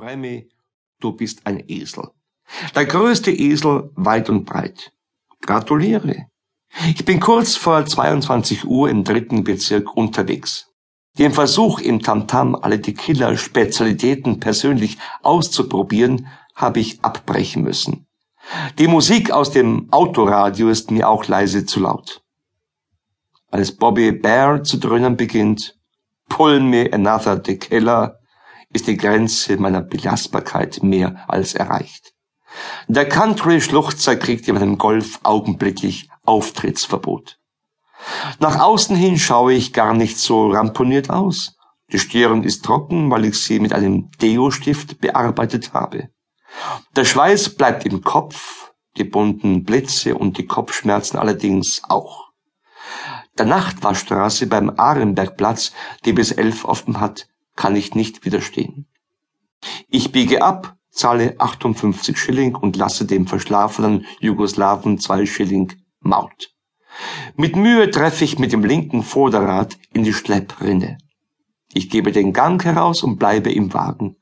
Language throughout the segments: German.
Remy, du bist ein Esel. Der größte Esel weit und breit. Gratuliere. Ich bin kurz vor 22 Uhr im dritten Bezirk unterwegs. Den Versuch, im Tamtam alle Tequila-Spezialitäten persönlich auszuprobieren, habe ich abbrechen müssen. Die Musik aus dem Autoradio ist mir auch leise zu laut. Als Bobby Bear zu dröhnen beginnt, Pull me another tequila, ist die Grenze meiner Belastbarkeit mehr als erreicht. Der Country-Schluchzer kriegt in meinem Golf augenblicklich Auftrittsverbot. Nach außen hin schaue ich gar nicht so ramponiert aus. Die Stirn ist trocken, weil ich sie mit einem Deo-Stift bearbeitet habe. Der Schweiß bleibt im Kopf, die bunten Blitze und die Kopfschmerzen allerdings auch. Der Nachtwaschstraße beim Ahrenbergplatz, die bis elf offen hat, kann ich nicht widerstehen. Ich biege ab, zahle 58 Schilling und lasse dem verschlafenen Jugoslawen zwei Schilling Maut. Mit Mühe treffe ich mit dem linken Vorderrad in die Schlepprinne. Ich gebe den Gang heraus und bleibe im Wagen.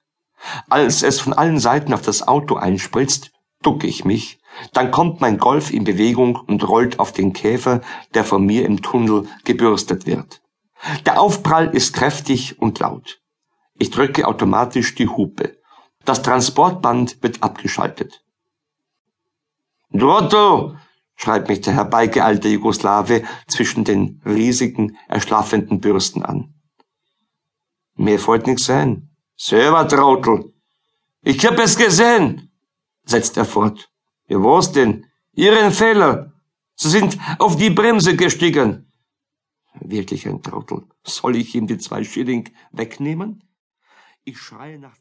Als es von allen Seiten auf das Auto einspritzt, ducke ich mich, dann kommt mein Golf in Bewegung und rollt auf den Käfer, der von mir im Tunnel gebürstet wird. Der Aufprall ist kräftig und laut. Ich drücke automatisch die Hupe. Das Transportband wird abgeschaltet. Otto, schreit mich der herbeigeeilte Jugoslawe zwischen den riesigen, erschlaffenden Bürsten an. Mehr wollt nix sein. Selber Trottel. Ich hab es gesehen, setzt er fort. Ja, was denn? Ihren Fehler. Sie sind auf die Bremse gestiegen. Wirklich ein Trottel. Soll ich ihm die zwei Schilling wegnehmen? Ich schreie nach